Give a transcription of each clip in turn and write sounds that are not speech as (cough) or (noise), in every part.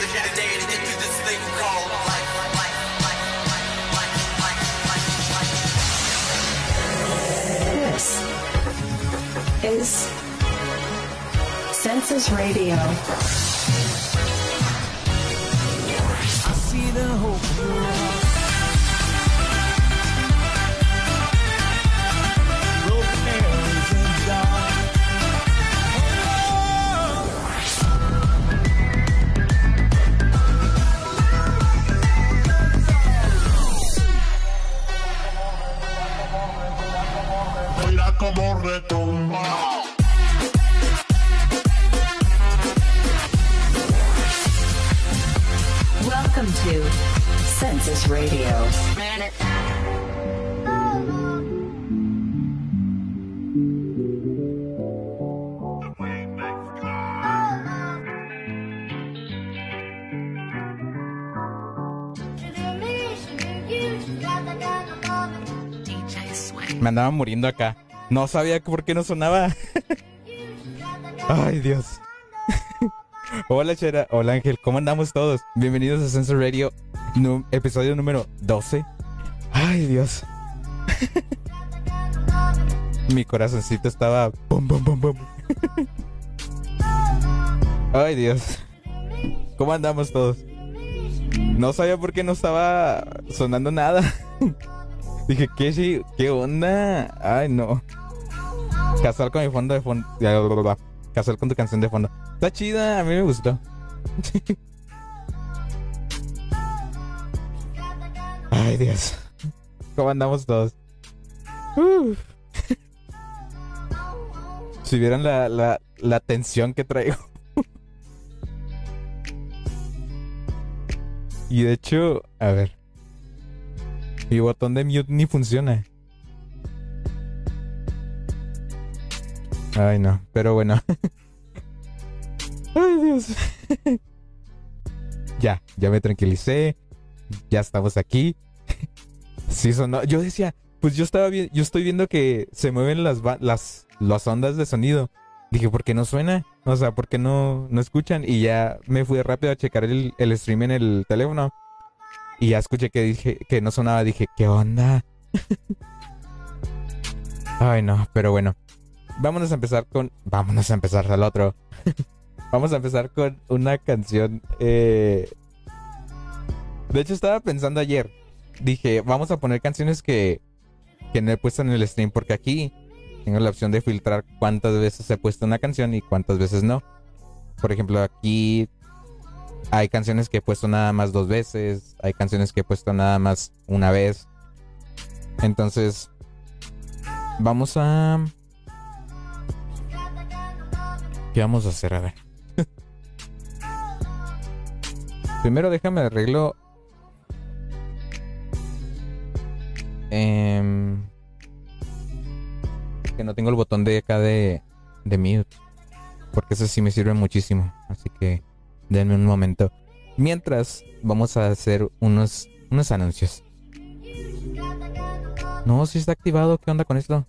to get through this thing called life. This is Census Radio. Me andaba muriendo acá. No sabía por qué no sonaba. Ay, Dios. (laughs) Hola, Chera. Hola, Ángel. ¿Cómo andamos todos? Bienvenidos a Sensor Radio, episodio número 12. Ay, Dios. (laughs) Mi corazoncito estaba. (laughs) Ay, Dios. ¿Cómo andamos todos? No sabía por qué no estaba sonando nada. Dije, ¿qué, ¿qué onda? Ay, no. Casar con mi fondo de fondo. Casar con tu canción de fondo. Está chida, a mí me gustó. (laughs) Ay, Dios. ¿Cómo andamos todos? (laughs) Si vieran la, la, la tensión que traigo. (laughs) y de hecho, a ver. Mi botón de mute ni funciona. Ay, no, pero bueno. (laughs) Ay, Dios. (laughs) ya, ya me tranquilicé. Ya estamos aquí. (laughs) sí sonó. Yo decía, pues yo estaba bien, yo estoy viendo que se mueven las las las ondas de sonido. Dije, ¿por qué no suena? O sea, ¿por qué no, no escuchan? Y ya me fui rápido a checar el, el stream en el teléfono. Y ya escuché que dije que no sonaba, dije, ¿qué onda? (laughs) Ay, no, pero bueno. Vámonos a empezar con. Vámonos a empezar al otro. (laughs) Vamos a empezar con una canción. Eh... De hecho, estaba pensando ayer. Dije, vamos a poner canciones que, que no he puesto en el stream. Porque aquí tengo la opción de filtrar cuántas veces he puesto una canción y cuántas veces no. Por ejemplo, aquí hay canciones que he puesto nada más dos veces, hay canciones que he puesto nada más una vez. Entonces, vamos a... ¿Qué vamos a hacer? A ver. (laughs) Primero déjame arreglo... Eh... que no tengo el botón de acá de, de mute. Porque eso sí me sirve muchísimo. Así que Denme un momento. Mientras, vamos a hacer unos, unos anuncios. No, si está activado. ¿Qué onda con esto?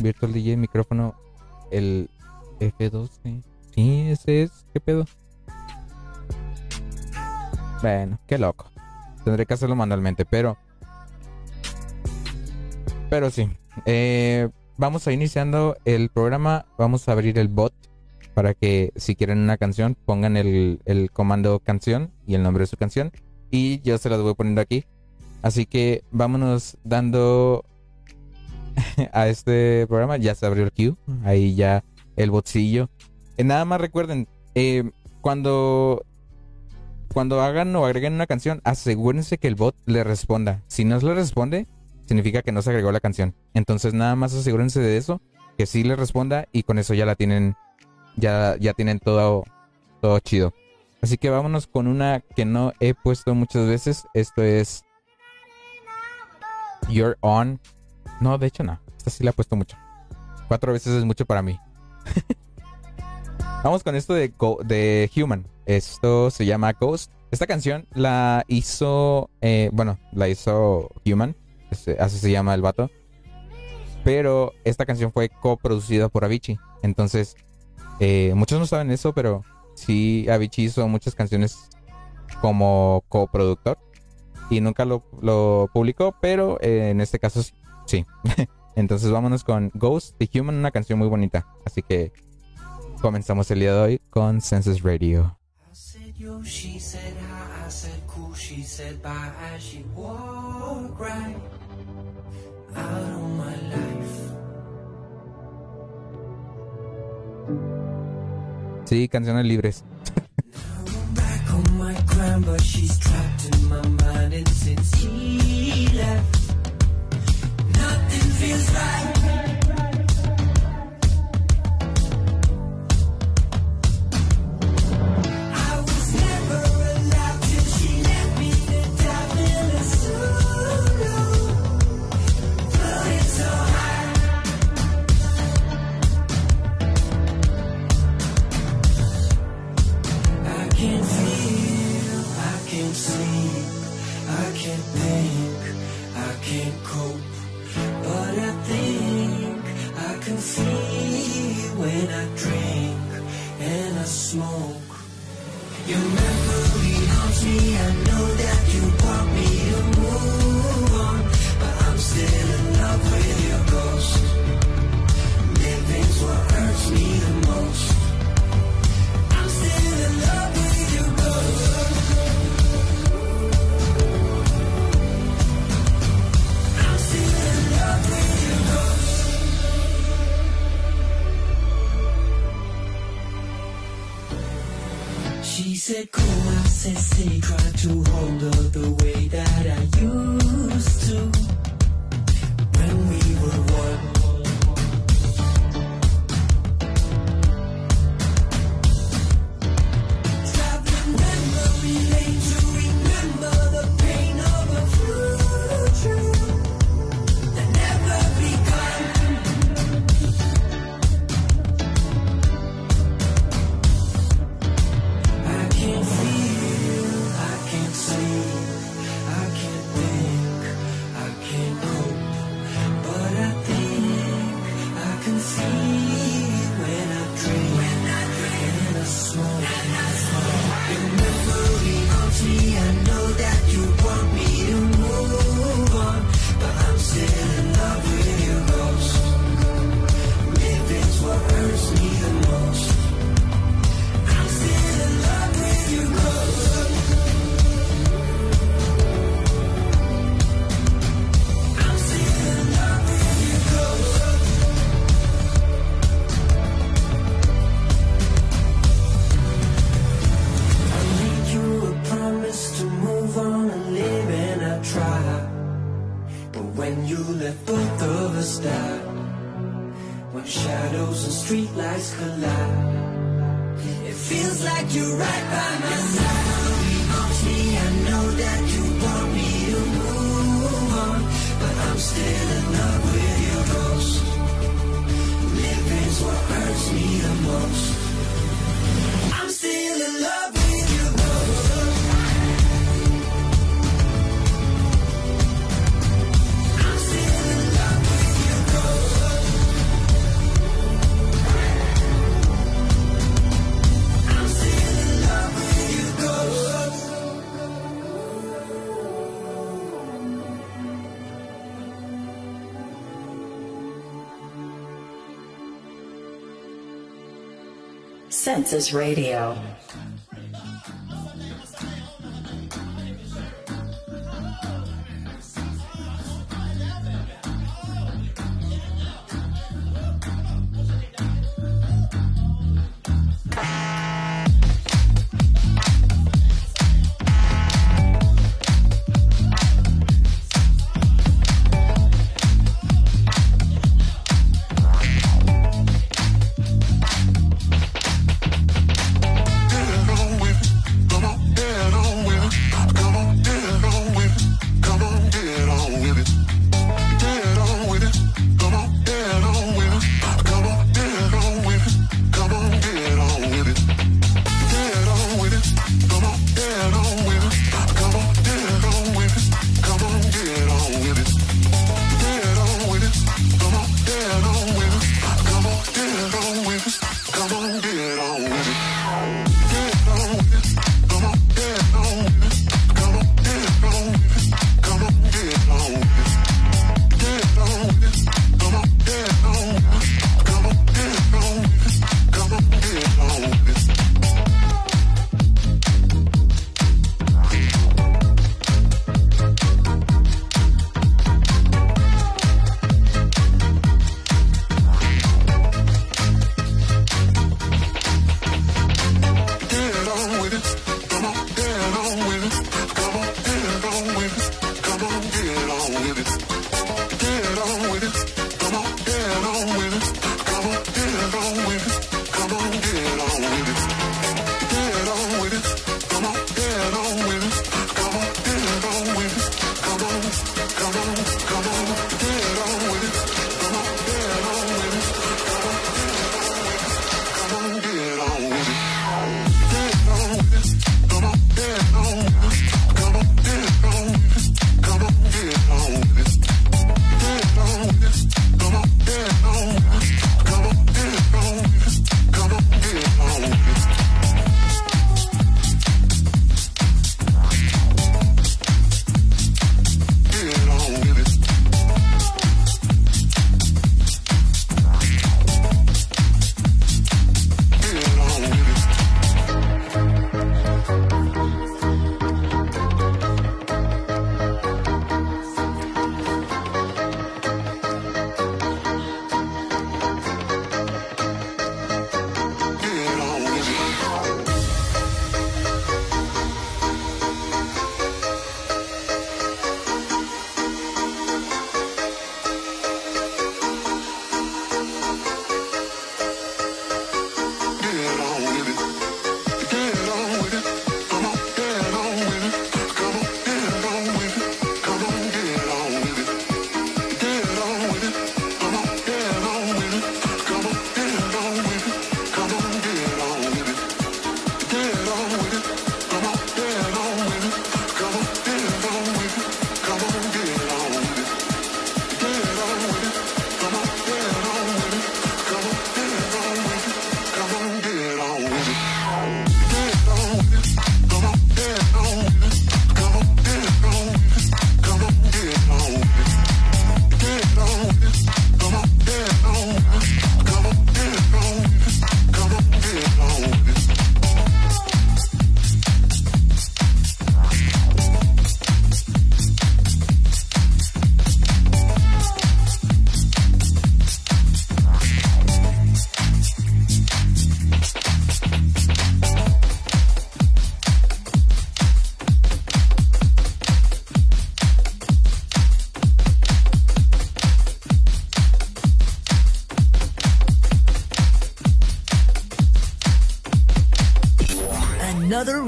Virtual DJ, micrófono. El F12. Sí, ese es. ¿Qué pedo? Bueno, qué loco. Tendré que hacerlo manualmente, pero. Pero sí. Eh, vamos a iniciando el programa. Vamos a abrir el bot para que si quieren una canción pongan el, comando canción y el nombre de su canción y yo se las voy poniendo aquí. Así que vámonos dando (laughs) a este programa. Ya se abrió el queue, ahí ya el botcillo. Eh, nada más recuerden, eh, cuando, cuando hagan o agreguen una canción, asegúrense que el bot le responda. Si no le responde, significa que no se agregó la canción. Entonces nada más asegúrense de eso, que sí le responda y con eso ya la tienen ya, ya tienen todo, todo chido. Así que vámonos con una que no he puesto muchas veces. Esto es You're On. No, de hecho no. Esta sí la he puesto mucho. Cuatro veces es mucho para mí. (laughs) Vamos con esto de, de Human. Esto se llama Ghost. Esta canción la hizo, eh, bueno, la hizo Human. así se llama el vato. Pero esta canción fue coproducida por Avicii. Entonces, eh, muchos no saben eso, pero sí, Avicii hizo muchas canciones como coproductor y nunca lo, lo publicó, pero eh, en este caso sí. (laughs) Entonces vámonos con Ghost the Human, una canción muy bonita. Así que comenzamos el día de hoy con Census Radio. Sí, canciones libres. (laughs) smoke. Your memory haunts me Nothing feels right. Census Radio. Another request. Census Radio.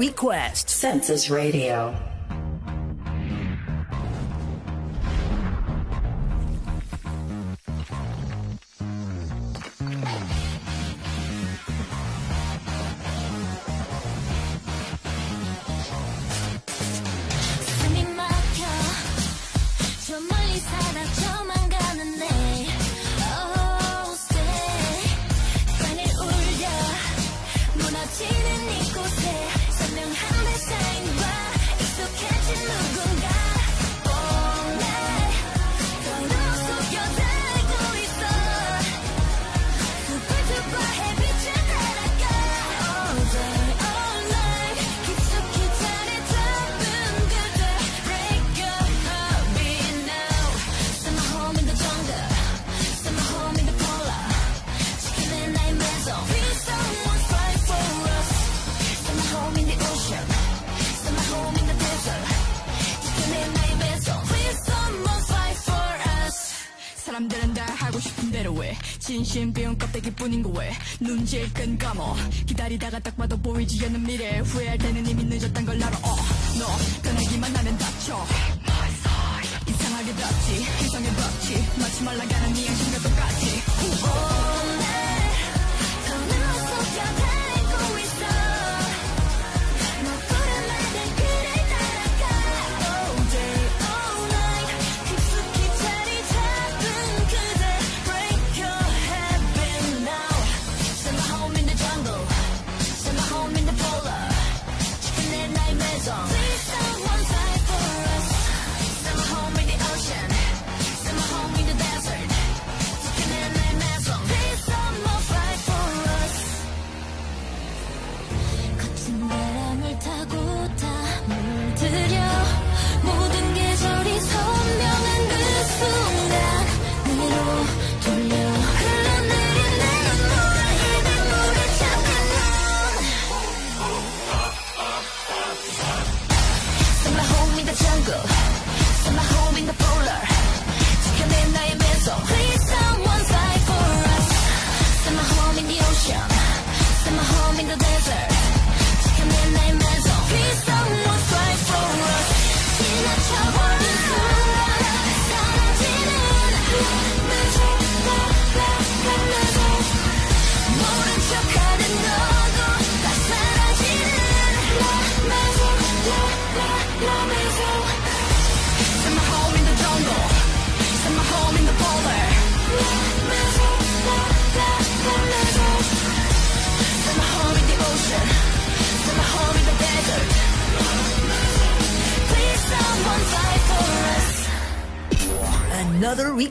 request. Census Radio.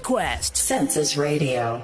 Request. Census Radio.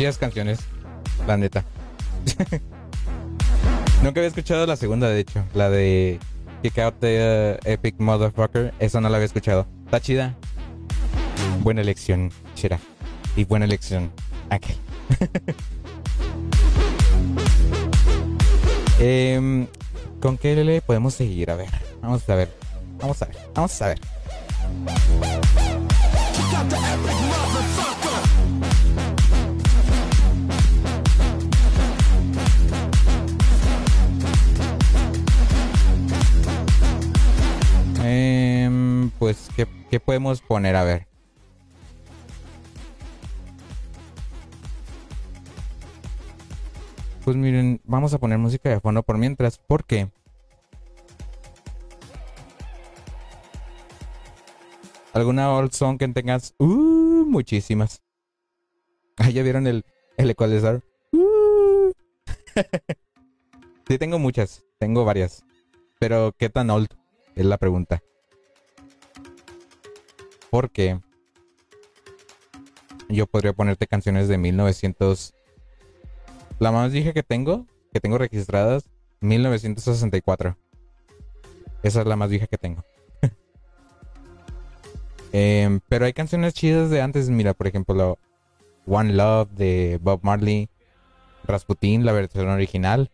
Chidas canciones, la neta. (laughs) Nunca había escuchado la segunda, de hecho, la de Kick Out the uh, Epic Motherfucker. Esa no la había escuchado. Está chida. Buena elección, Chira. Y buena elección, aquel. (laughs) Em, ¿Con qué le podemos seguir? A ver, vamos a ver. Vamos a ver, vamos a ver. Pues, ¿qué, ¿qué podemos poner? A ver. Pues miren, vamos a poner música de fondo por mientras, porque ¿Alguna old song que tengas? Uh, muchísimas. (laughs) Ah, ya vieron el, el ecualizador. Uh. (laughs) sí, tengo muchas. Tengo varias. Pero, ¿qué tan old? Es la pregunta. Porque yo podría ponerte canciones de 1900. La más vieja que tengo, que tengo registradas, 1964. Esa es la más vieja que tengo. (laughs) Em, pero hay canciones chidas de antes. Mira, por ejemplo, One Love de Bob Marley, Rasputin, la versión original,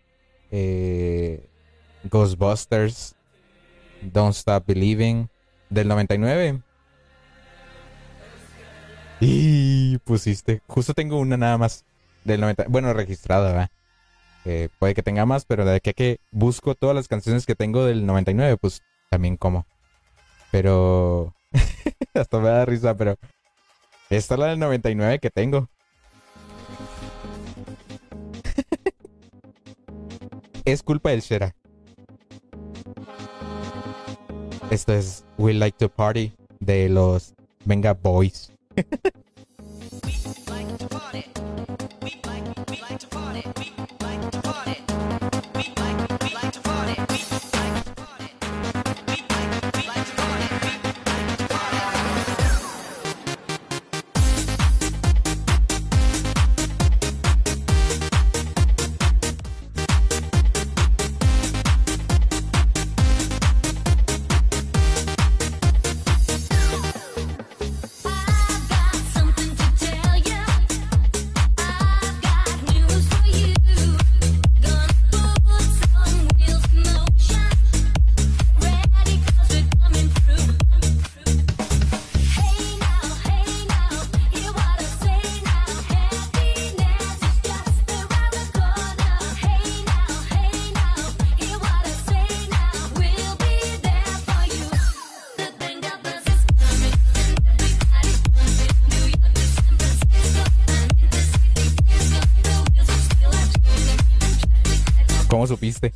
eh, Ghostbusters, Don't Stop Believing, del 99. Y pusiste, justo tengo una nada más del 90, bueno, registrada, puede que tenga más, pero de que, que busco todas las canciones que tengo del 99, pues también como. Pero (laughs) Hasta me da risa, pero esta es la del 99 que tengo. (laughs) es culpa del Shera. Esto es We Like to Party de los Venga Boys. (laughs) we like supiste.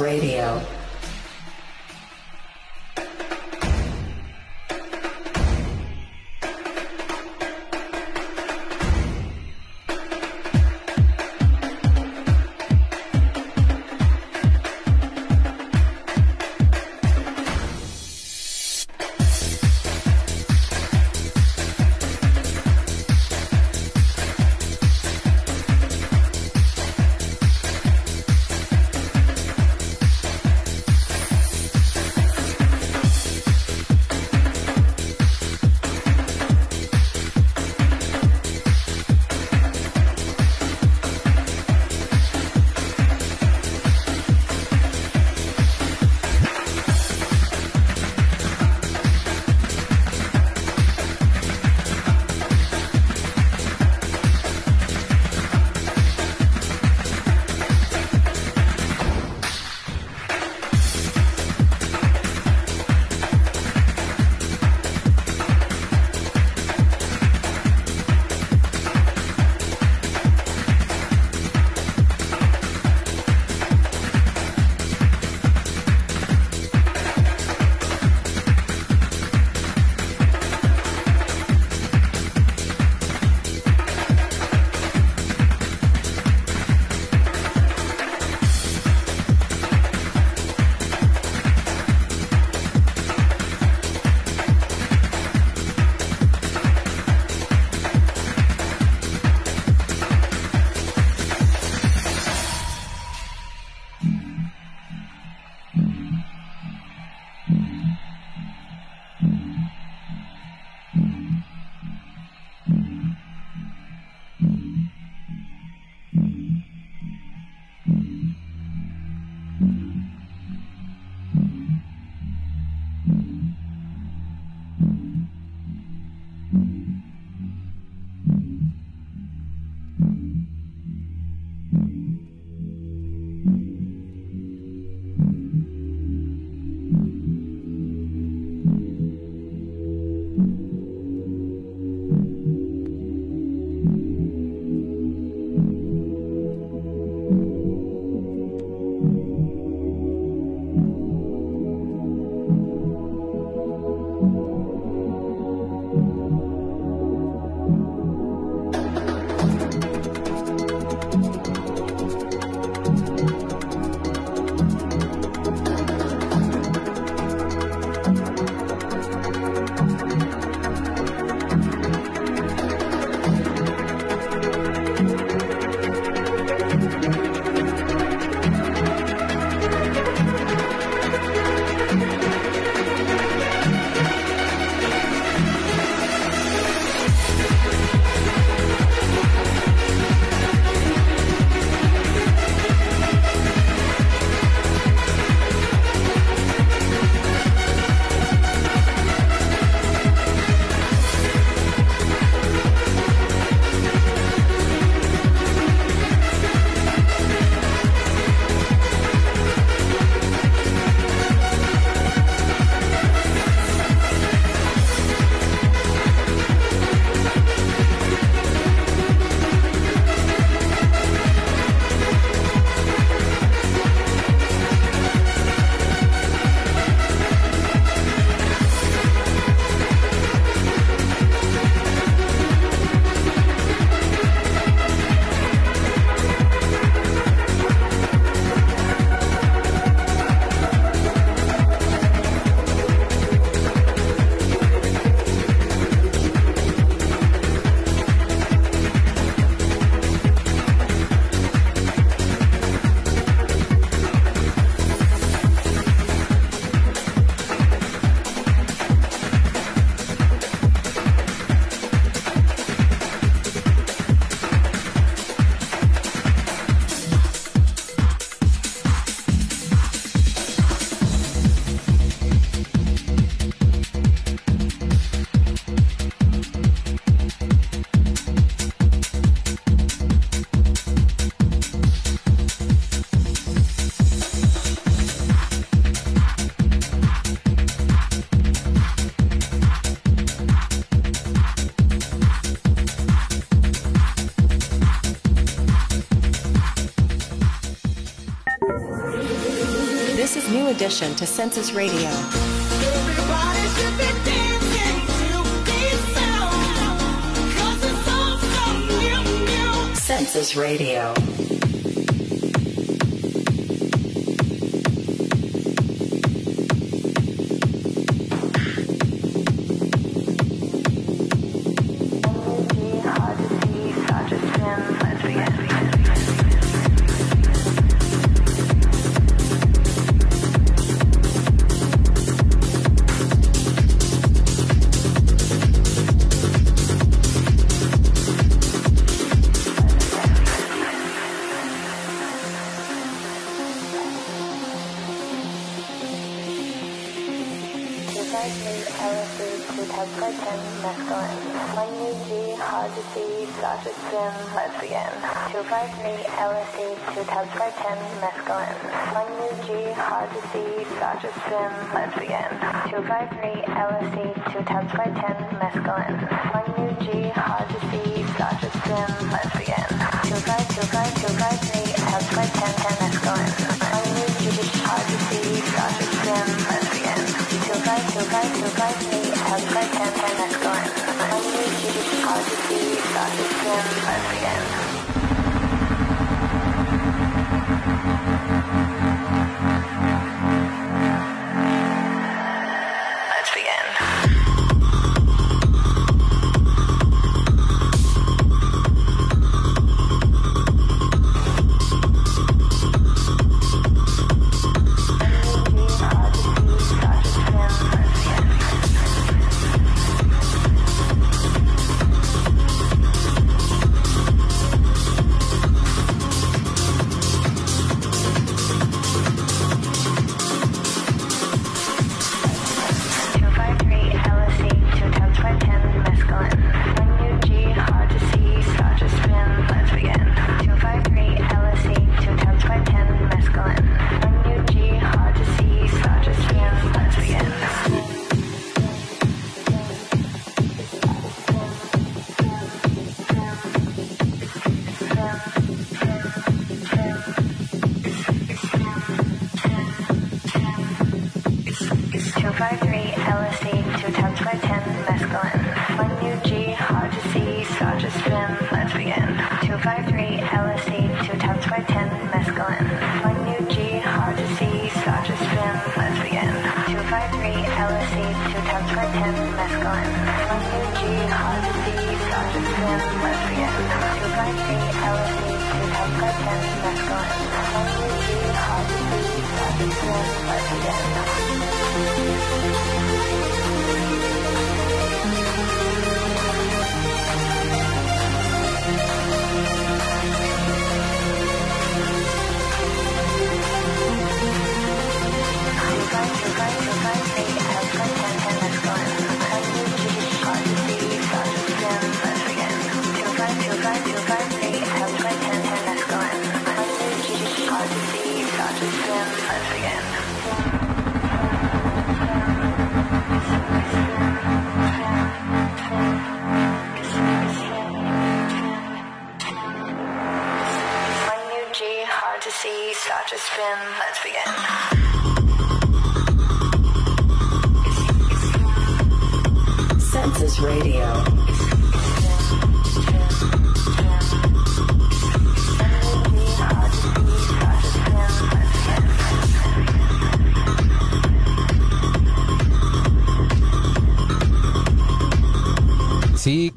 Radio. Addition to Census Radio. Everybody should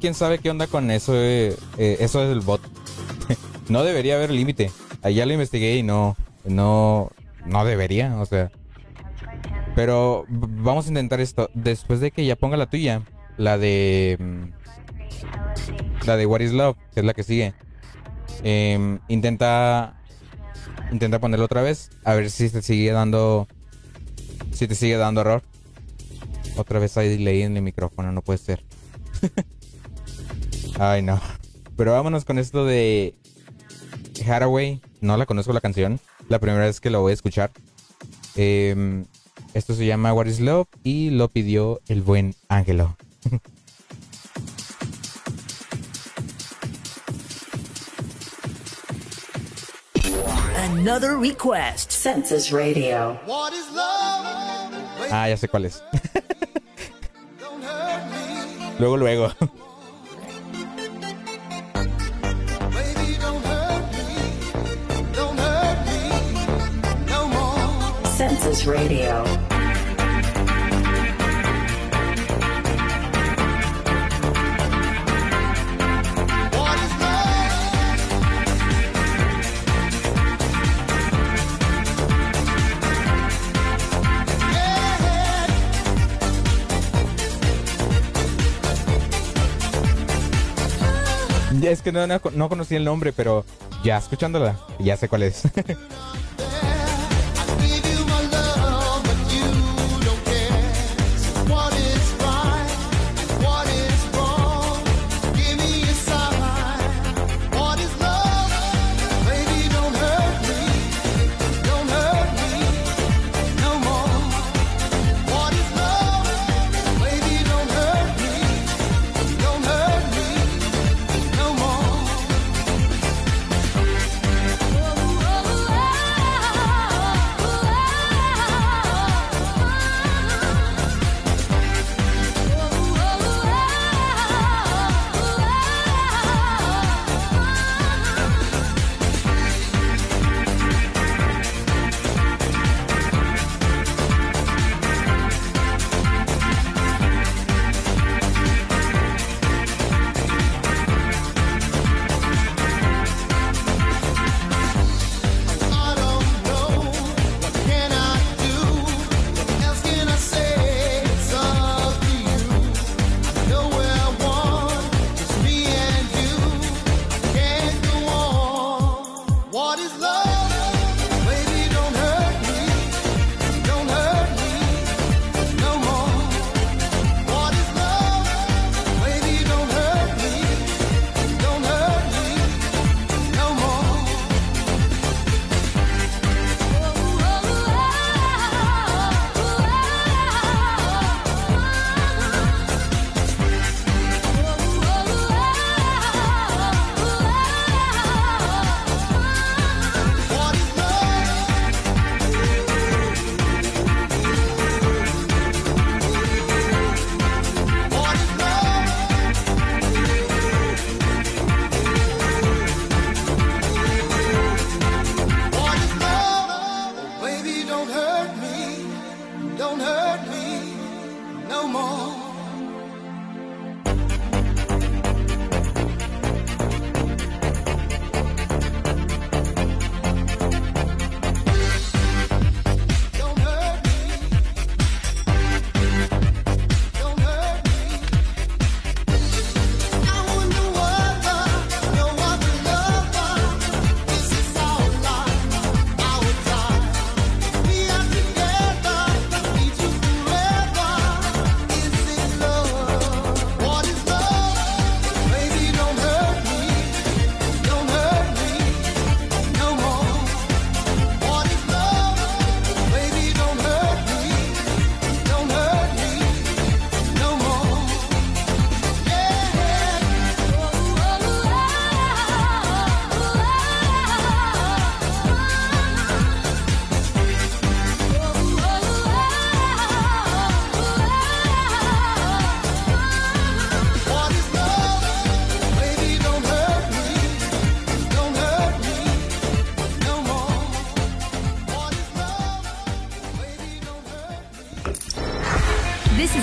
quién sabe qué onda con eso. eh, eh, eso es el bot. (laughs) no debería haber límite. Allá lo investigué y no, no, no debería, o sea. Pero vamos a intentar esto. Después de que ya ponga la tuya, la de, mm, la de What is Love, es la que sigue. em, intenta, intenta ponerlo otra vez, a ver si te sigue dando, si te sigue dando error. Otra vez hay delay en el micrófono, no puede ser. (laughs) Ay, no. Pero vámonos con esto de Haraway. No la conozco la canción. La primera vez que la voy a escuchar. Em, esto se llama What is Love y lo pidió el buen Ángelo. Another request. Census Radio. What is love? Ah, ya sé cuál es. (laughs) luego, luego. Radio. es que no, no, no conocí el nombre, pero ya escuchándola, ya sé cuál es. (laughs)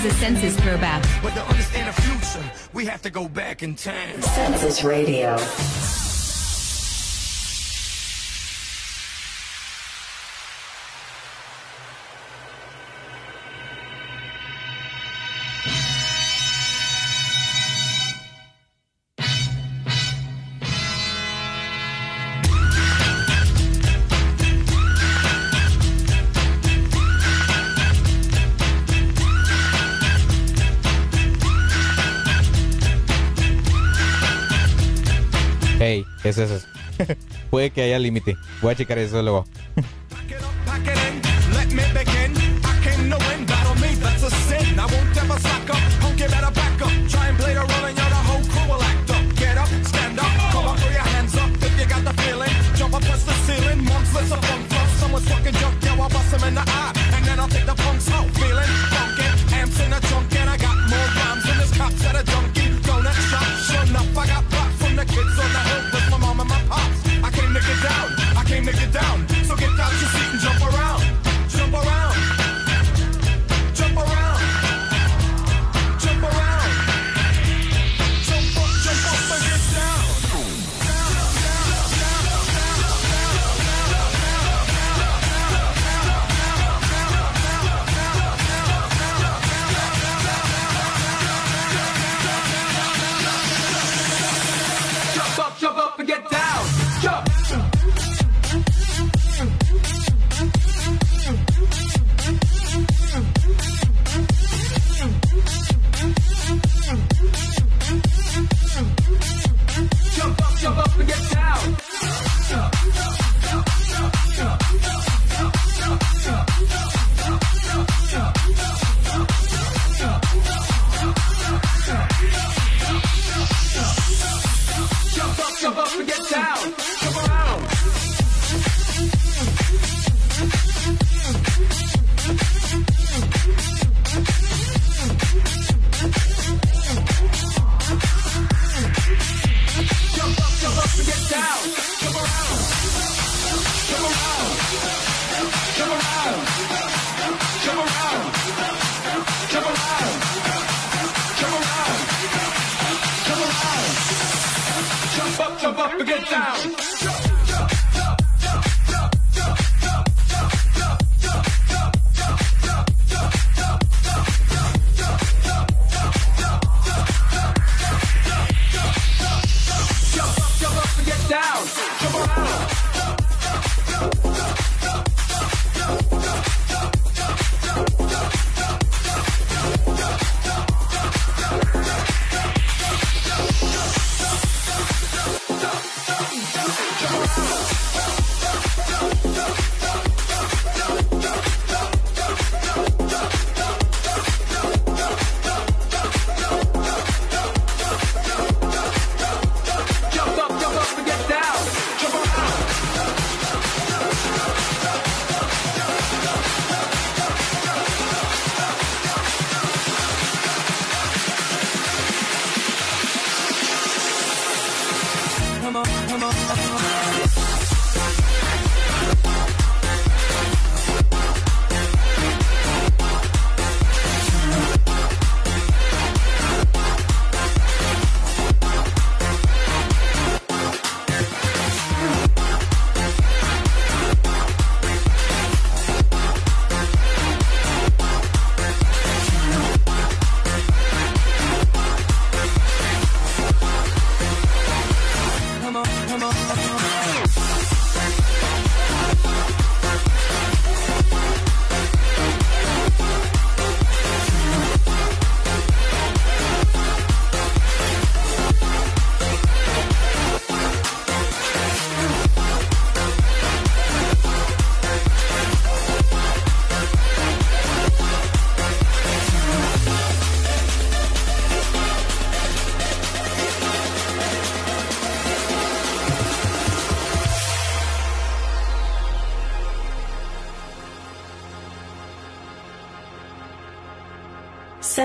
is a census throwback. But to understand the future, we have to go back in time. Census Radio. (laughs) Puede que haya límite. Voy a checar eso luego.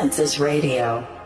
Census Radio.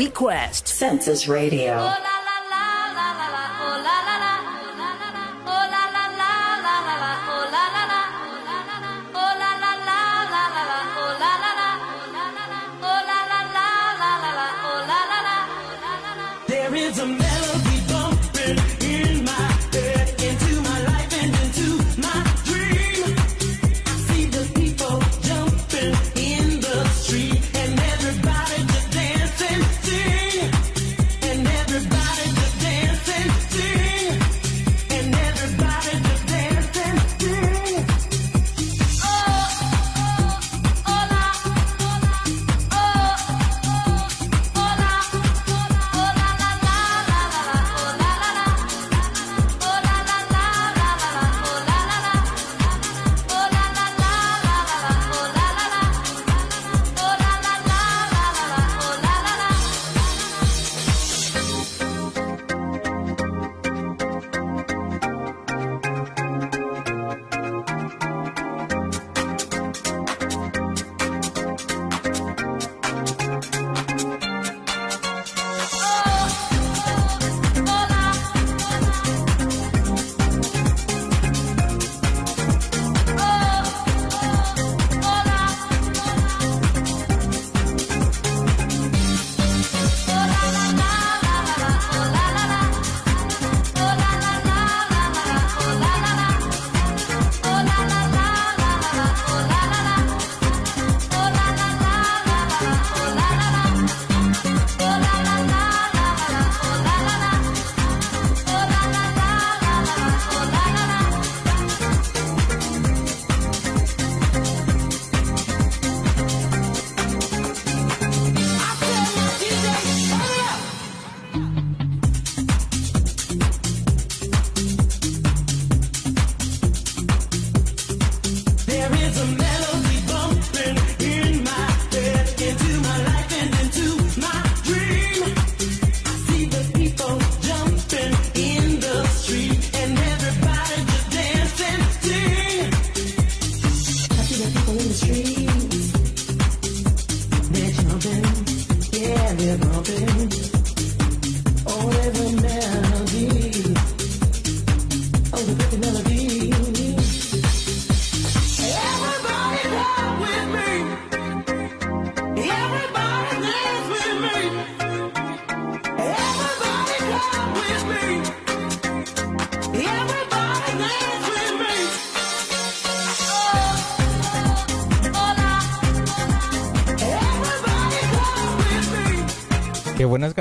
Request. Census Radio.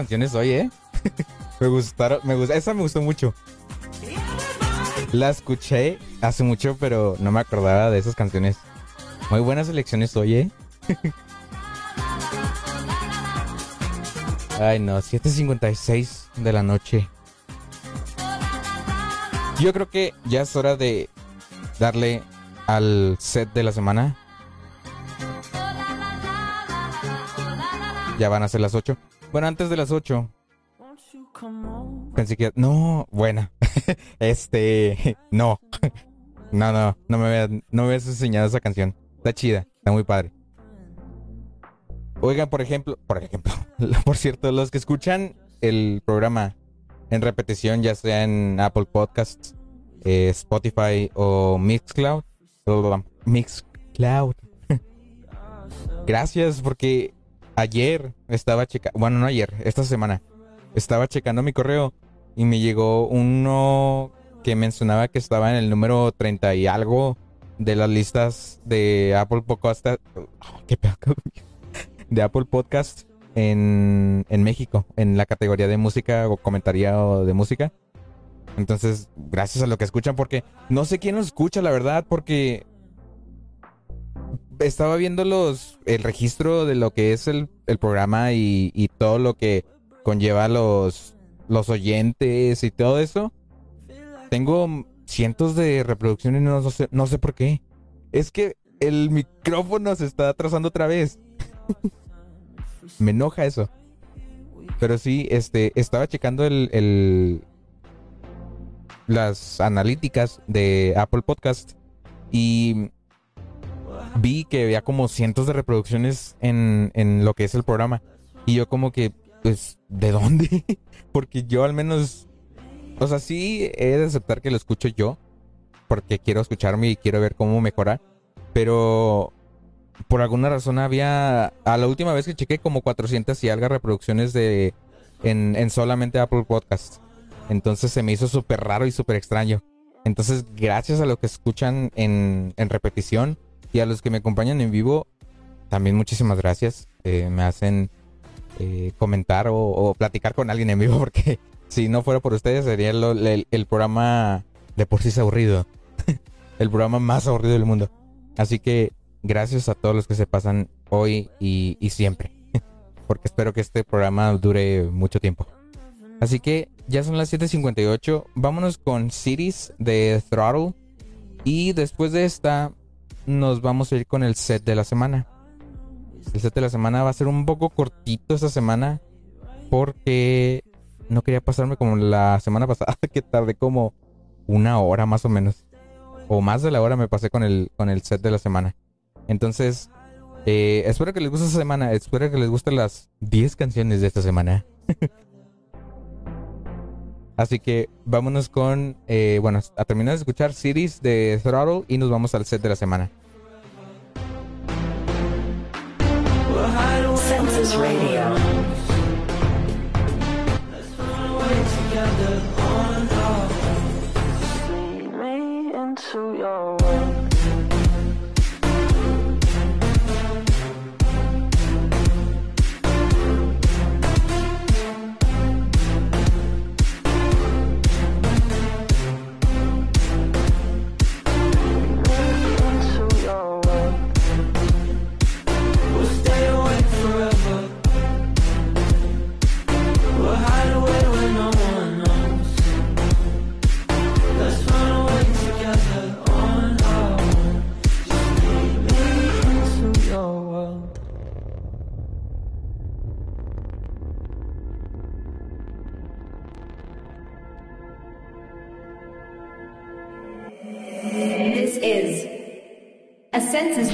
Canciones hoy, ¿eh? (laughs) me gustaron, me gusta, esa me gustó mucho. La escuché hace mucho, pero no me acordaba de esas canciones. Muy buenas elecciones hoy, ¿eh? (laughs) Ay, no, 7.56 de la noche. Yo creo que ya es hora de darle al set de la semana. Ya van a ser las 8. Bueno, antes de las 8. Pensé que... No, bueno. (laughs) este... (laughs) No. No, no. No me habías, no me enseñado esa canción. Está chida. Está muy padre. Oigan, por ejemplo... Por ejemplo. (laughs) Por cierto, los que escuchan el programa en repetición, ya sea en Apple Podcasts, eh, Spotify o Mixcloud. Mixcloud. Gracias porque ayer estaba checando, bueno, no ayer, esta semana, estaba checando mi correo y me llegó uno que mencionaba que estaba en el número 30 y algo de las listas de Apple Podcast. ¿Qué pedo? De Apple Podcast en, en México, en la categoría de música o comentario de música. Entonces, gracias a lo que escuchan, porque no sé quién nos escucha, la verdad, porque estaba viendo los el registro de lo que es el, el programa y, todo lo que conlleva los, los oyentes y todo eso. Tengo cientos de reproducciones no, no sé, no sé por qué. Es que el micrófono se está atrasando otra vez. (laughs) Me enoja eso. Pero sí, este, estaba checando el, el- las analíticas de Apple Podcast y vi que había como cientos de reproducciones en, en lo que es el programa. Y yo como que, pues, ¿de dónde? (laughs) Porque yo al menos, o sea, sí he de aceptar que lo escucho yo, porque quiero escucharme y quiero ver cómo mejorar, pero por alguna razón había, a la última vez que chequé, como 400 y algo reproducciones de, en, en solamente Apple Podcasts. Entonces se me hizo súper raro y súper extraño. Entonces, gracias a los que escuchan en, en repetición y a los que me acompañan en vivo, también muchísimas gracias. Eh, me hacen eh, comentar o, platicar con alguien en vivo (laughs) porque si no fuera por ustedes sería el, programa de por sí aburrido. (laughs) el programa más aburrido del mundo. Así que gracias a todos los que se pasan hoy y, y siempre. (laughs) porque espero que este programa dure mucho tiempo. Así que ya son las 7.58. Vámonos con Cities de Throttle. Y después de esta, nos vamos a ir con el set de la semana. El set de la semana va a ser un poco cortito esta semana. Porque no quería pasarme como la semana pasada, (laughs) que tardé como una hora más o menos. O más de la hora me pasé con el, con el set de la semana. Entonces, eh, espero que les guste esta semana. Espero que les gusten las 10 canciones de esta semana. (laughs) Así que vámonos con, eh, bueno, a terminar de escuchar Cities de Throttle y nos vamos al set de la semana.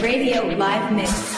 Radio live mix.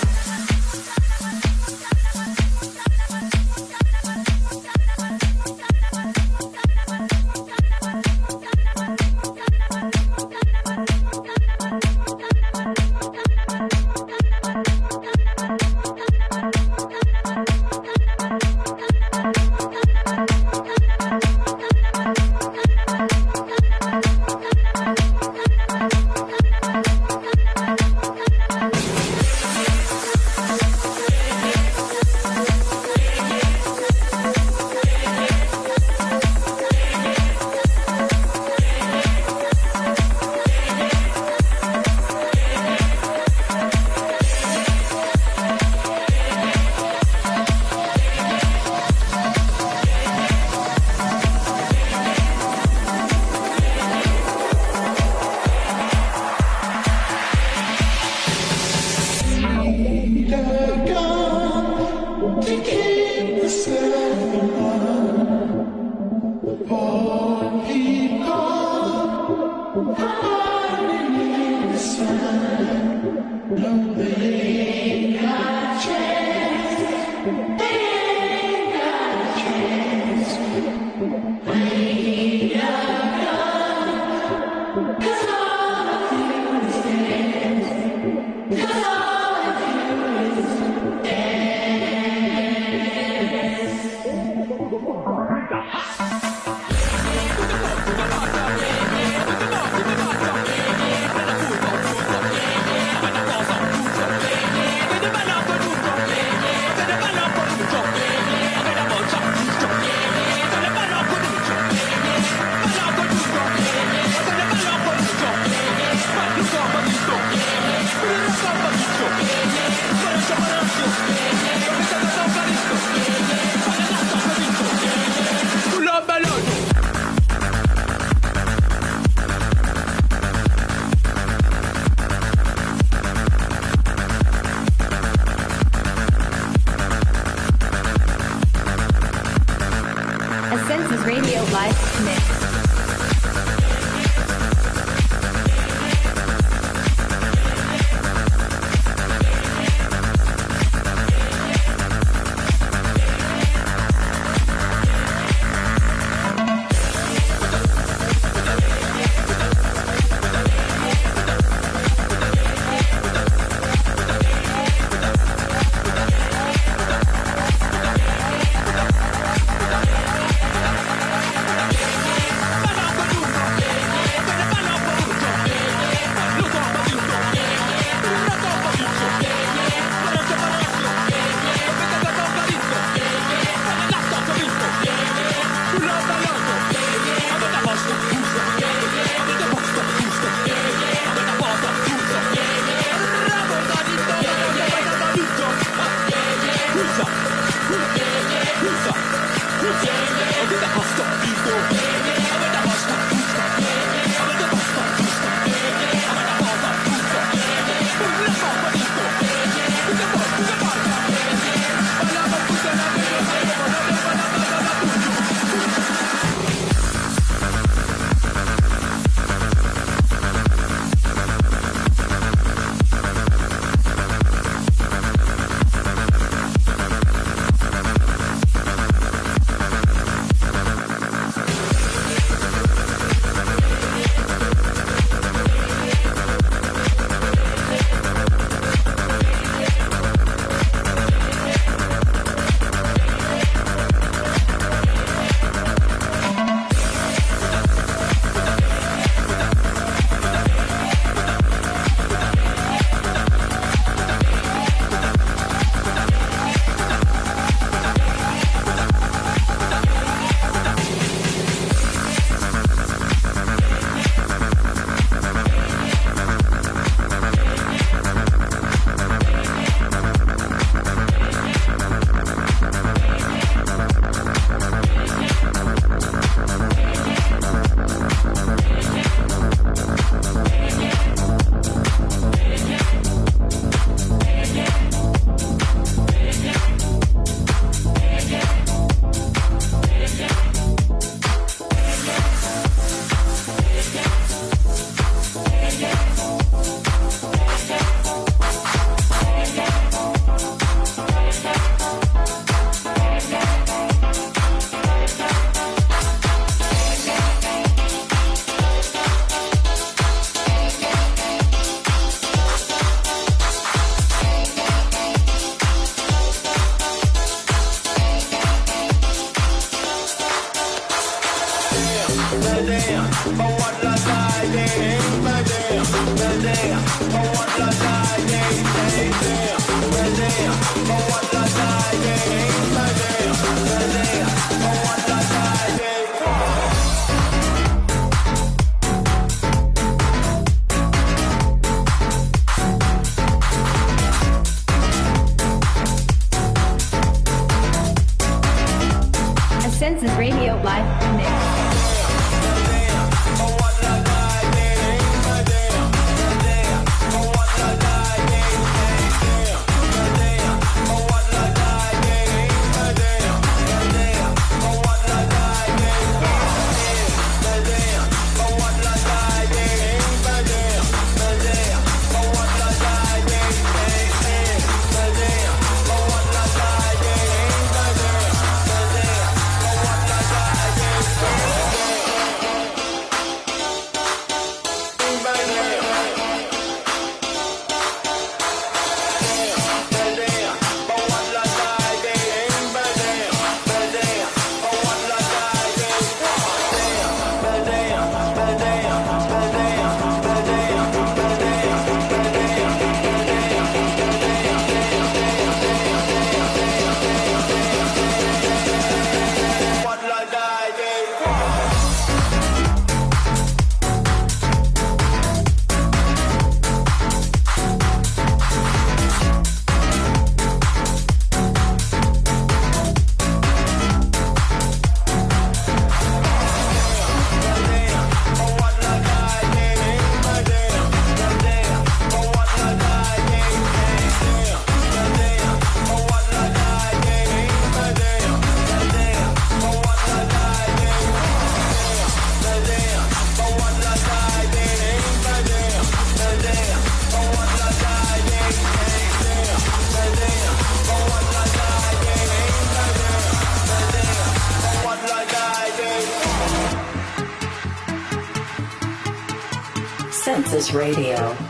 Radio.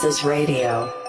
Census Radio.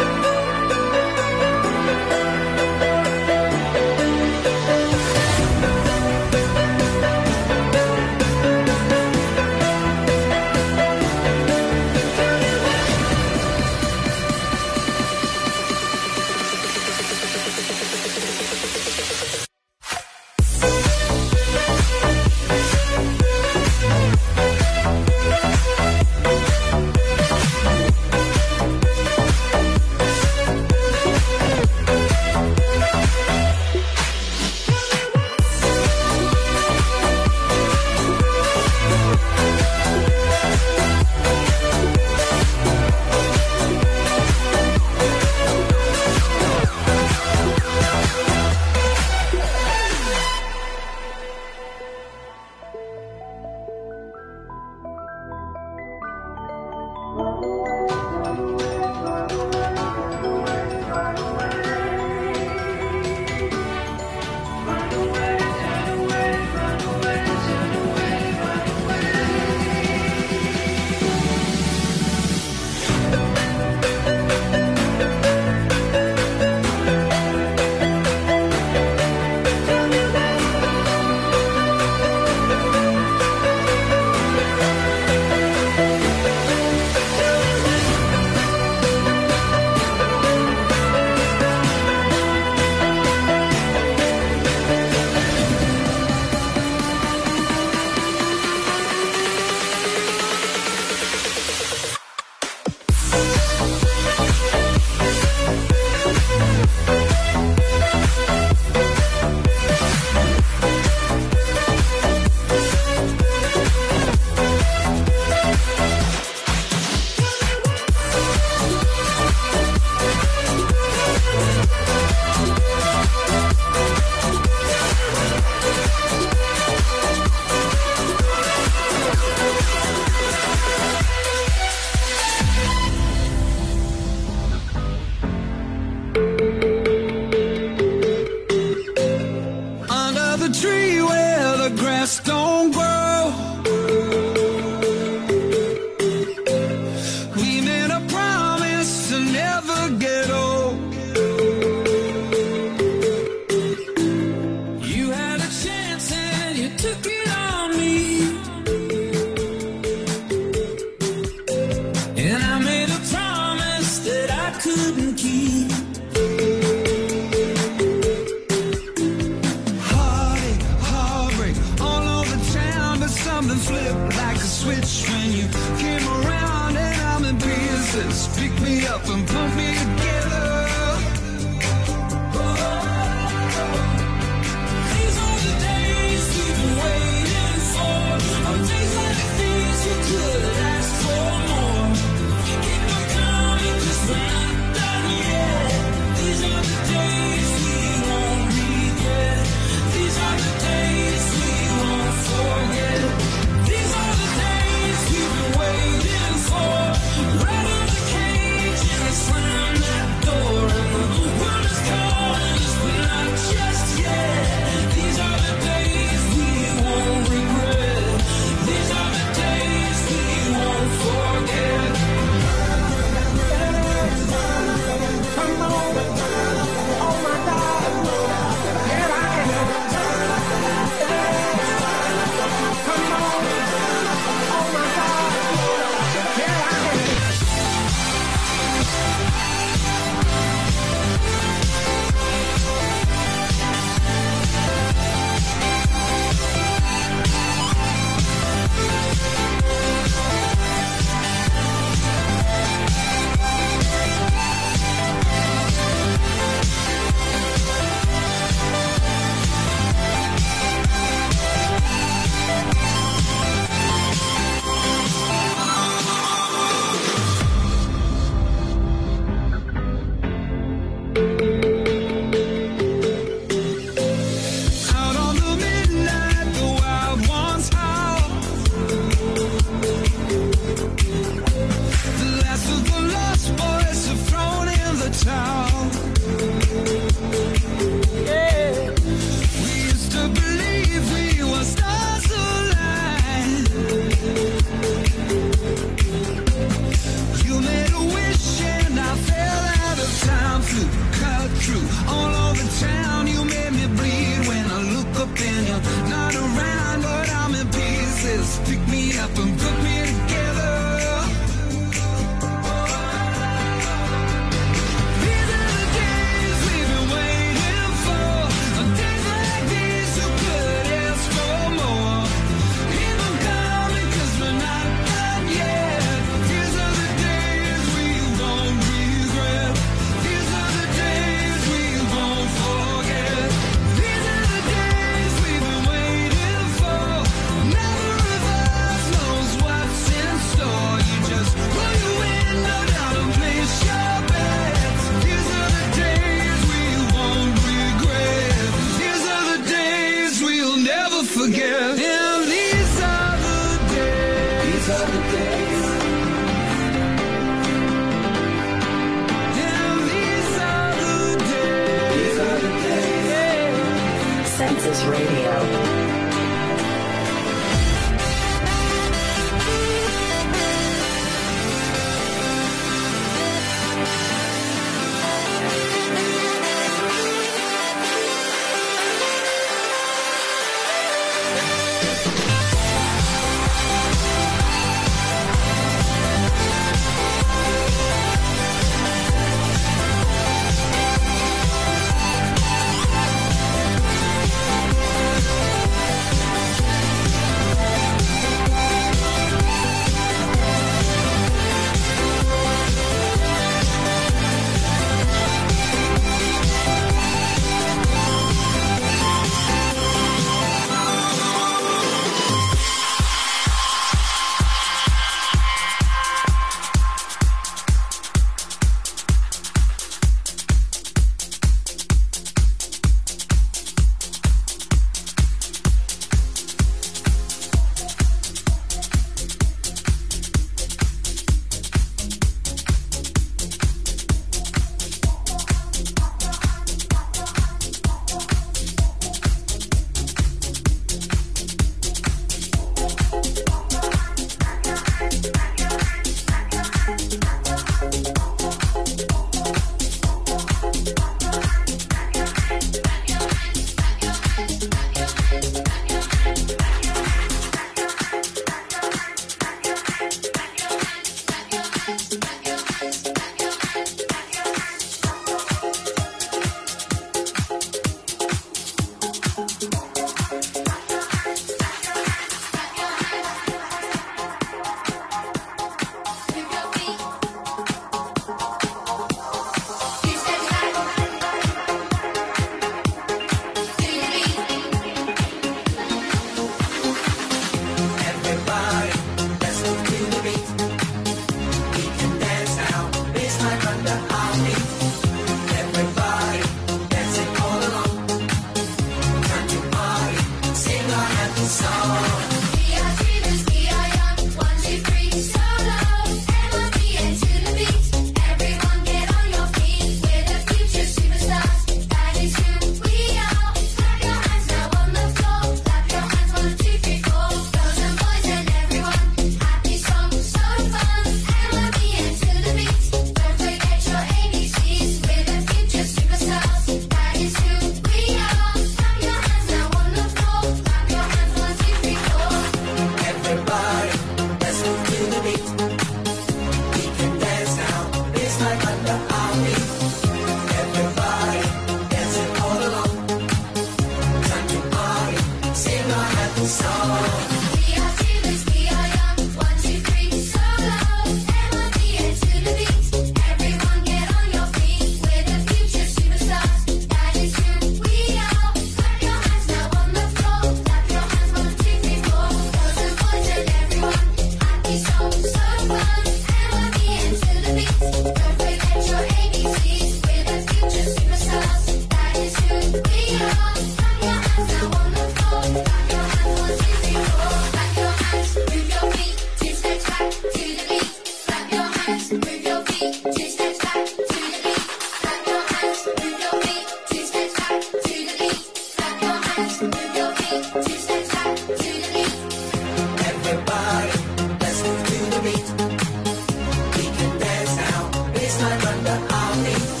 A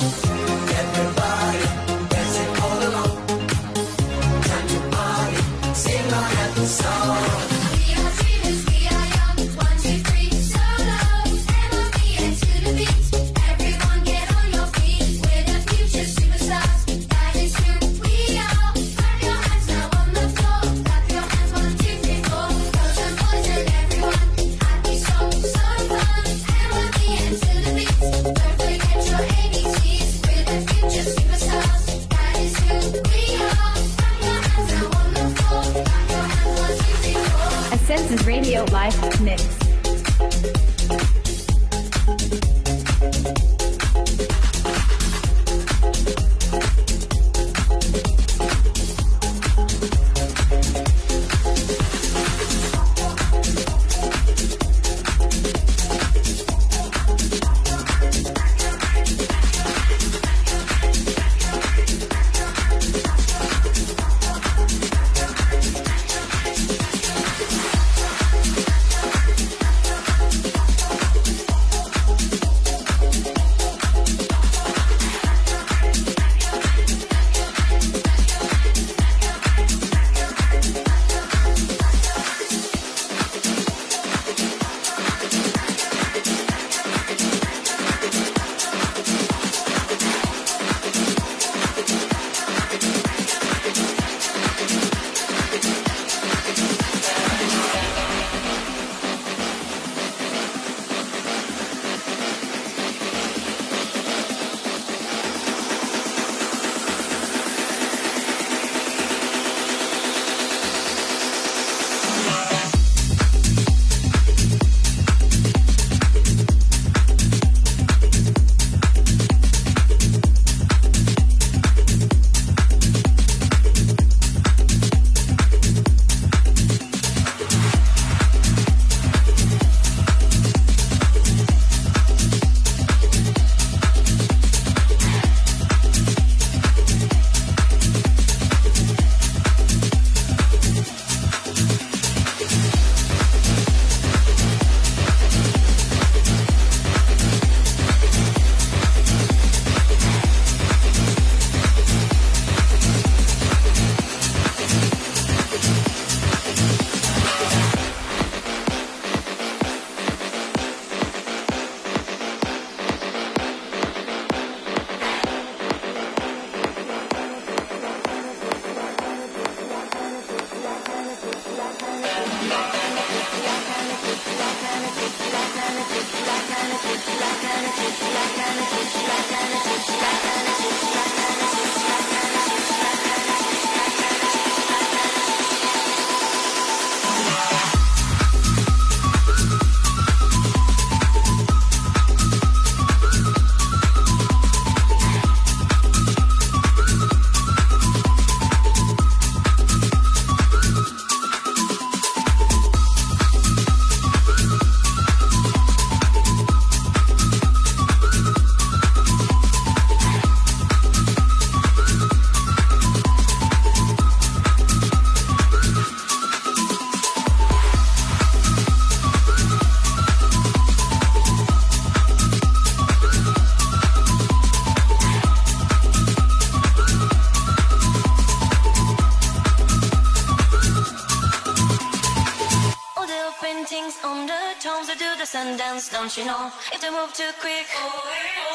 If they move too quick,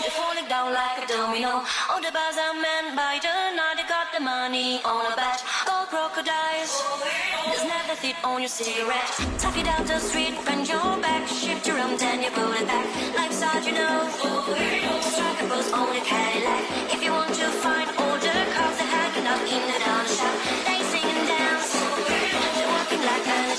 they're falling down like a domino. All the bars are men by the night, they got the money on a bet. Gold crocodiles, there's never fit on your cigarette. Tuck it out the street, bend your back, shift your arm, then you pull it back. Life's hard, you know. Strike a pose on your Cadillac. If you want to find all the cars, they're hanging out in the down shop.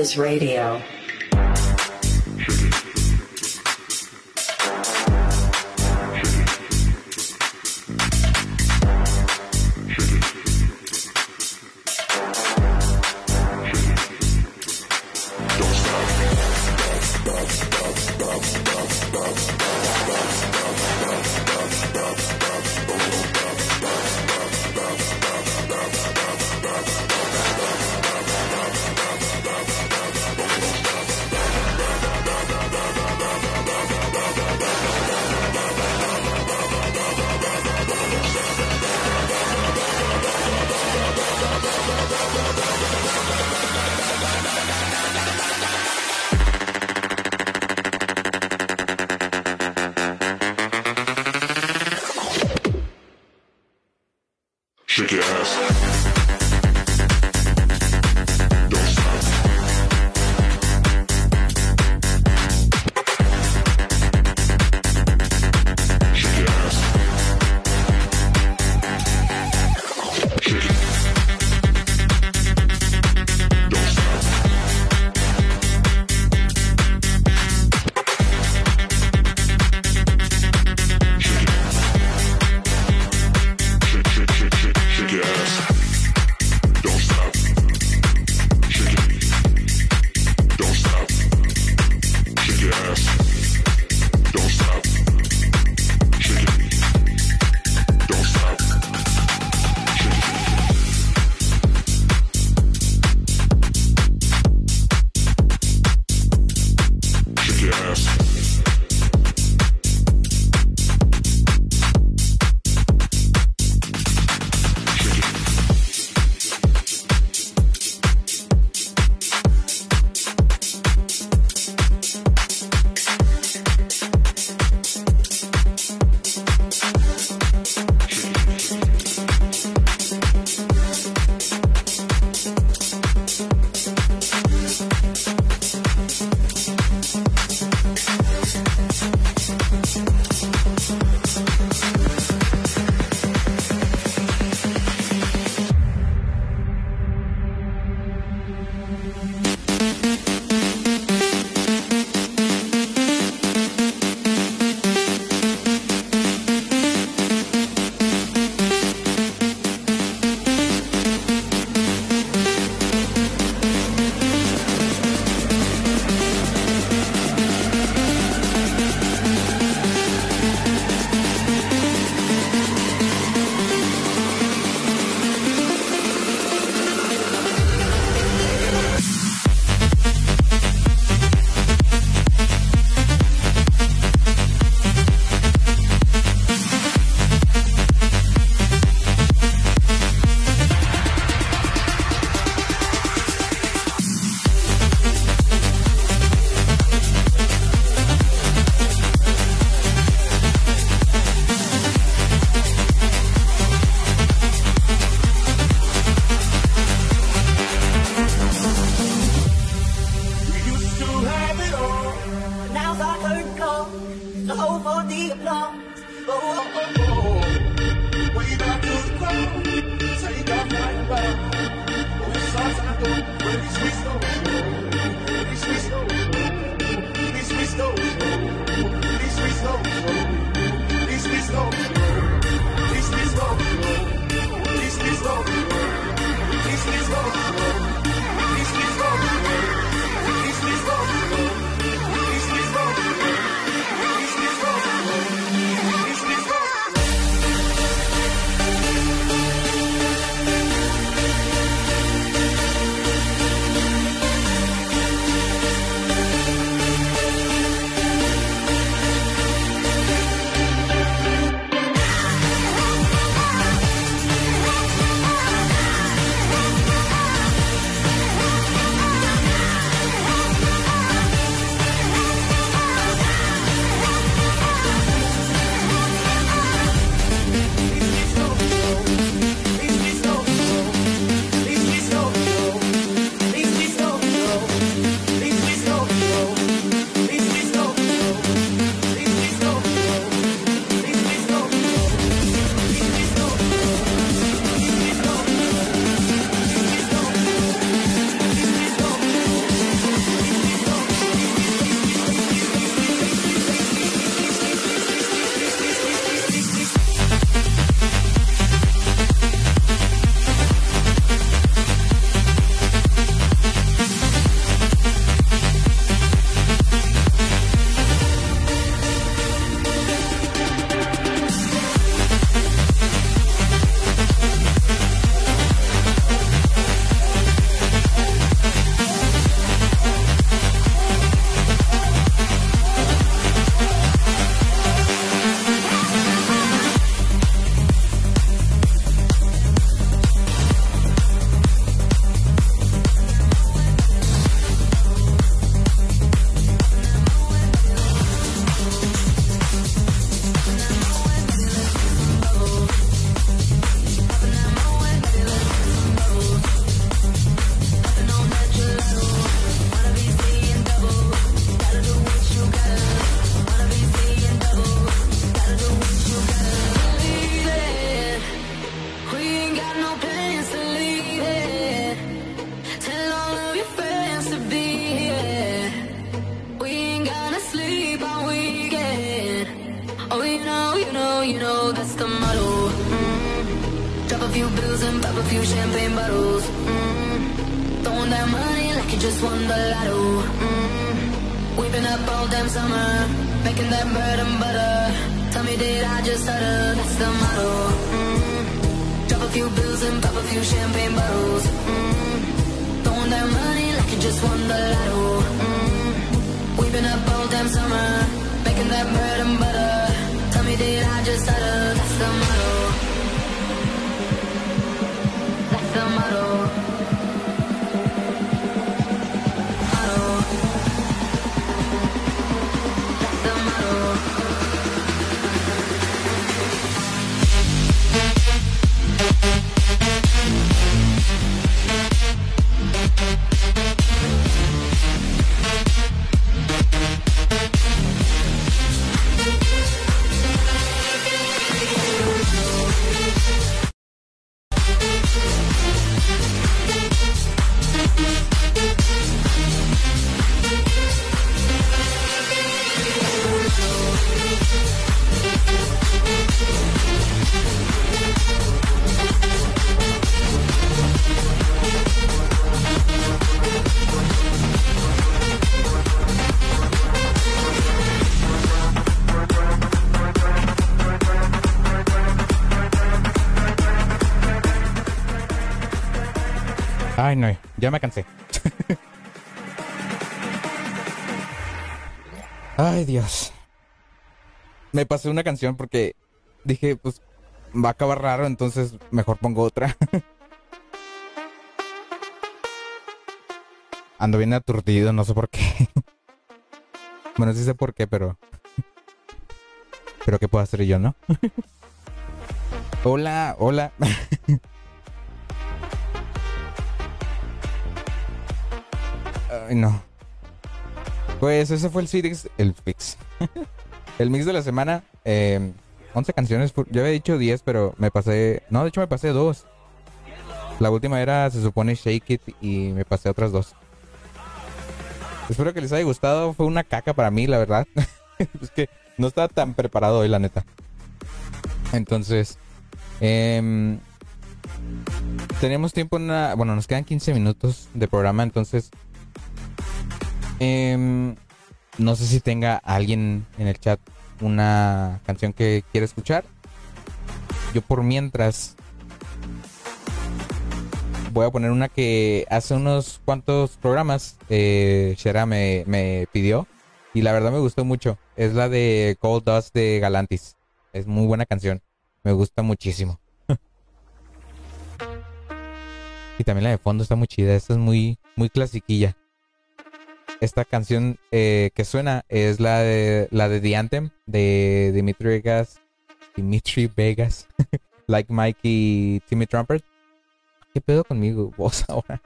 Voices Radio. Ay, no, ya me cansé. (laughs) Ay, Dios. Me pasé una canción porque dije, pues va a acabar raro, entonces mejor pongo otra. (laughs) Ando bien aturdido, no sé por qué. (laughs) Bueno, sí sé por qué, pero... Pero qué puedo hacer yo, ¿no? Hola, hola. Ay, no. Pues ese fue el Fix. El Fix. (laughs) el mix de la semana. Em, eh, 11 canciones. Yo había dicho 10, pero me pasé. No, de hecho me pasé dos. La última era, se supone, Shake It y me pasé otras dos. Espero que les haya gustado. Fue una caca para mí, la verdad. (laughs) es que no estaba tan preparado hoy, la neta. Entonces, em, tenemos tiempo en una... Bueno, nos quedan 15 minutos de programa, entonces em, no sé si tenga alguien en el chat una canción que quiera escuchar. Yo por mientras voy a poner una que hace unos cuantos programas eh, me, me pidió y la verdad me gustó mucho. Es la de Cold Dust de Galantis. Es muy buena canción. Me gusta muchísimo. (laughs) y también la de fondo está muy chida. Esta es muy, muy clasiquilla. Esta canción eh, que suena es la de la de The Anthem de Dimitri Vegas. Dimitri Vegas. (laughs) like Mike y Timmy Trumpet. ¿Qué pedo conmigo? (laughs) Vos ahora.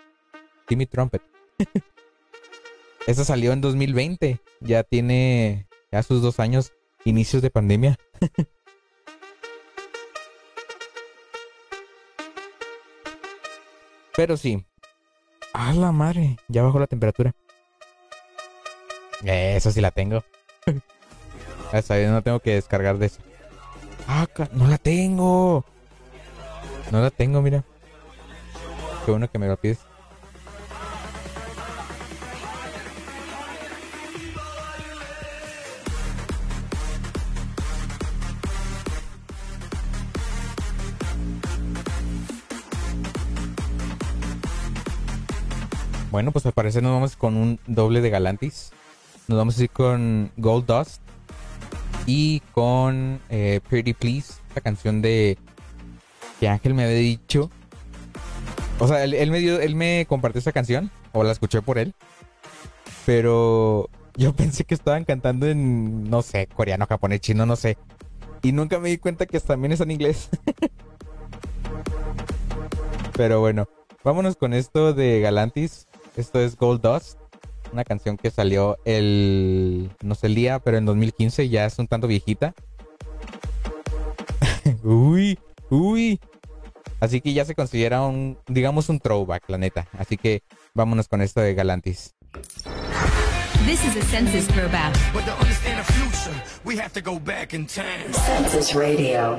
Timmy Trumpet. (laughs) Esta salió en 2020. Ya tiene ya sus dos años. Inicios de pandemia. Pero sí. A la madre. Ya bajó la temperatura. Eso sí la tengo. (laughs) Esa no tengo que descargar de eso. Ah, no la tengo. No la tengo, mira. Qué bueno que me lo pides. Bueno, pues al parecer nos vamos con un doble de Galantis. Nos vamos a ir con Gold Dust y con eh, Pretty Please, la canción de que Ángel me había dicho. O sea, él, me dio, él me compartió esa canción o la escuché por él, pero yo (laughs) pensé que estaban cantando en no sé, coreano, japonés, chino, no sé, y nunca me di cuenta que también es en inglés. (laughs) pero bueno, vámonos con esto de Galantis. Esto es Gold Dust una canción que salió el, no sé el día, pero en 2015 ya es un tanto viejita. (laughs) uy, uy. Así que ya se considera un, digamos, un throwback, la neta. Así que vámonos con esto de Galantis. This is a census throwback. But to understand the future, we have to go back in time. Census Radio.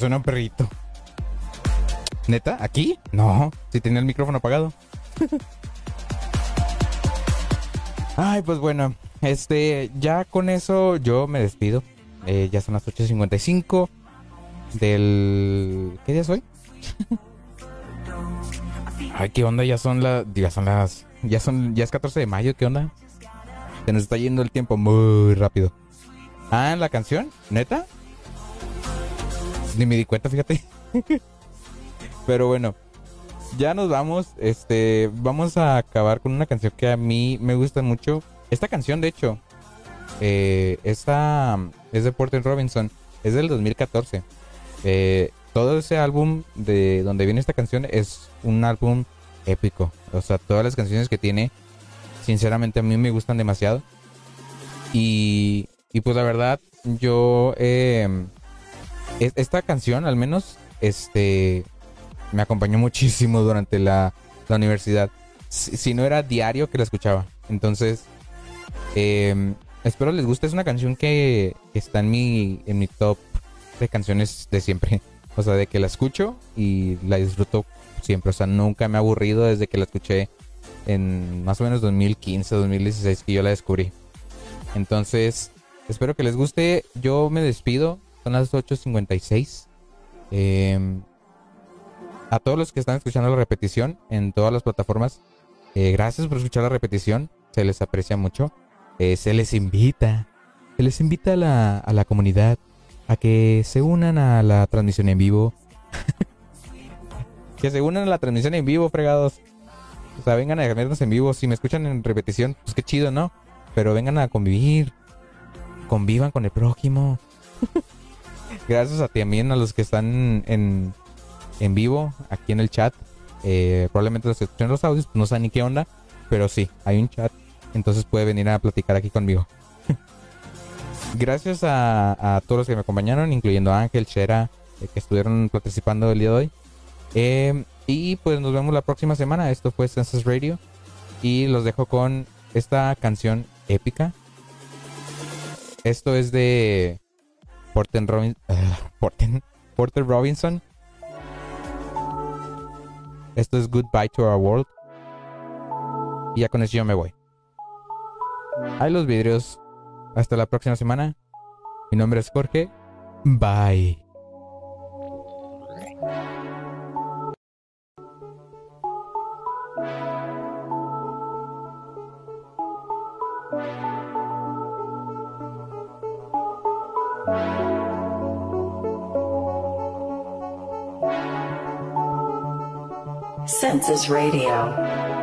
Suena un perrito. ¿Neta? ¿Aquí? No, si tenía el micrófono apagado. (laughs) Ay, pues bueno, este, ya con eso yo me despido. Eh, ya son las 8.55 del... ¿Qué día es hoy? (laughs) Ay, ¿qué onda? Ya son las... Ya son las... Ya son... Ya es 14 de mayo, ¿qué onda? Se nos está yendo el tiempo muy rápido. Ah, la canción, ¿neta? Ni me di cuenta, fíjate. (laughs) Pero bueno, ya nos vamos. Este, vamos a acabar con una canción que a mí me gusta mucho. Esta canción, de hecho, eh, esta es de Porter Robinson. Es del 2014. Eh, todo ese álbum de donde viene esta canción es un álbum épico. O sea, todas las canciones que tiene, sinceramente a mí me gustan demasiado. Y, y pues la verdad, yo eh, esta canción al menos este me acompañó muchísimo durante la, la universidad. Si, no era diario que la escuchaba. Entonces, eh, espero les guste. Es una canción que está en mi, en mi top de canciones de siempre. (laughs) O sea, de que la escucho y la disfruto siempre. O sea, nunca me ha aburrido desde que la escuché en más o menos 2015, 2016 que yo la descubrí. Entonces, espero que les guste. Yo me despido. Son las 8.56. Eh, a todos los que están escuchando la repetición en todas las plataformas, eh, gracias por escuchar la repetición. Se les aprecia mucho. Eh, se les invita. Se les invita a la, a la comunidad a que se unan a la transmisión en vivo. (laughs) que se unan a la transmisión en vivo, fregados. O sea, vengan a vernos en vivo. Si me escuchan en repetición, pues qué chido, ¿no? Pero vengan a convivir. Convivan con el prójimo. Gracias a también a los que están en, en vivo, aquí en el chat. Eh, probablemente los que escuchan los audios, pues no saben ni qué onda. Pero sí, hay un chat. Entonces puede venir a platicar aquí conmigo. (laughs) Gracias a, todos los que me acompañaron, incluyendo a Ángel, Shera, eh, que estuvieron participando el día de hoy. Eh, y pues nos vemos la próxima semana. Esto fue Census Radio. Y los dejo con esta canción épica. Esto es de Porter, Robin, eh, Porter Robinson. Esto es Goodbye to Our World. Y ya con eso yo me voy. Hay los vidrios. Hasta la próxima semana. Mi nombre es Jorge. Bye. Census Radio.